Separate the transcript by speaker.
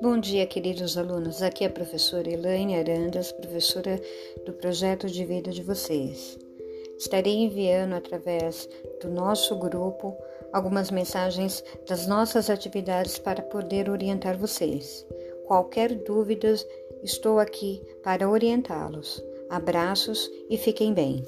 Speaker 1: Bom dia, queridos alunos. Aqui é a professora Elaine Arandas, professora do projeto de vida de vocês. Estarei enviando através do nosso grupo algumas mensagens das nossas atividades para poder orientar vocês. Qualquer dúvida, estou aqui para orientá-los. Abraços e fiquem bem.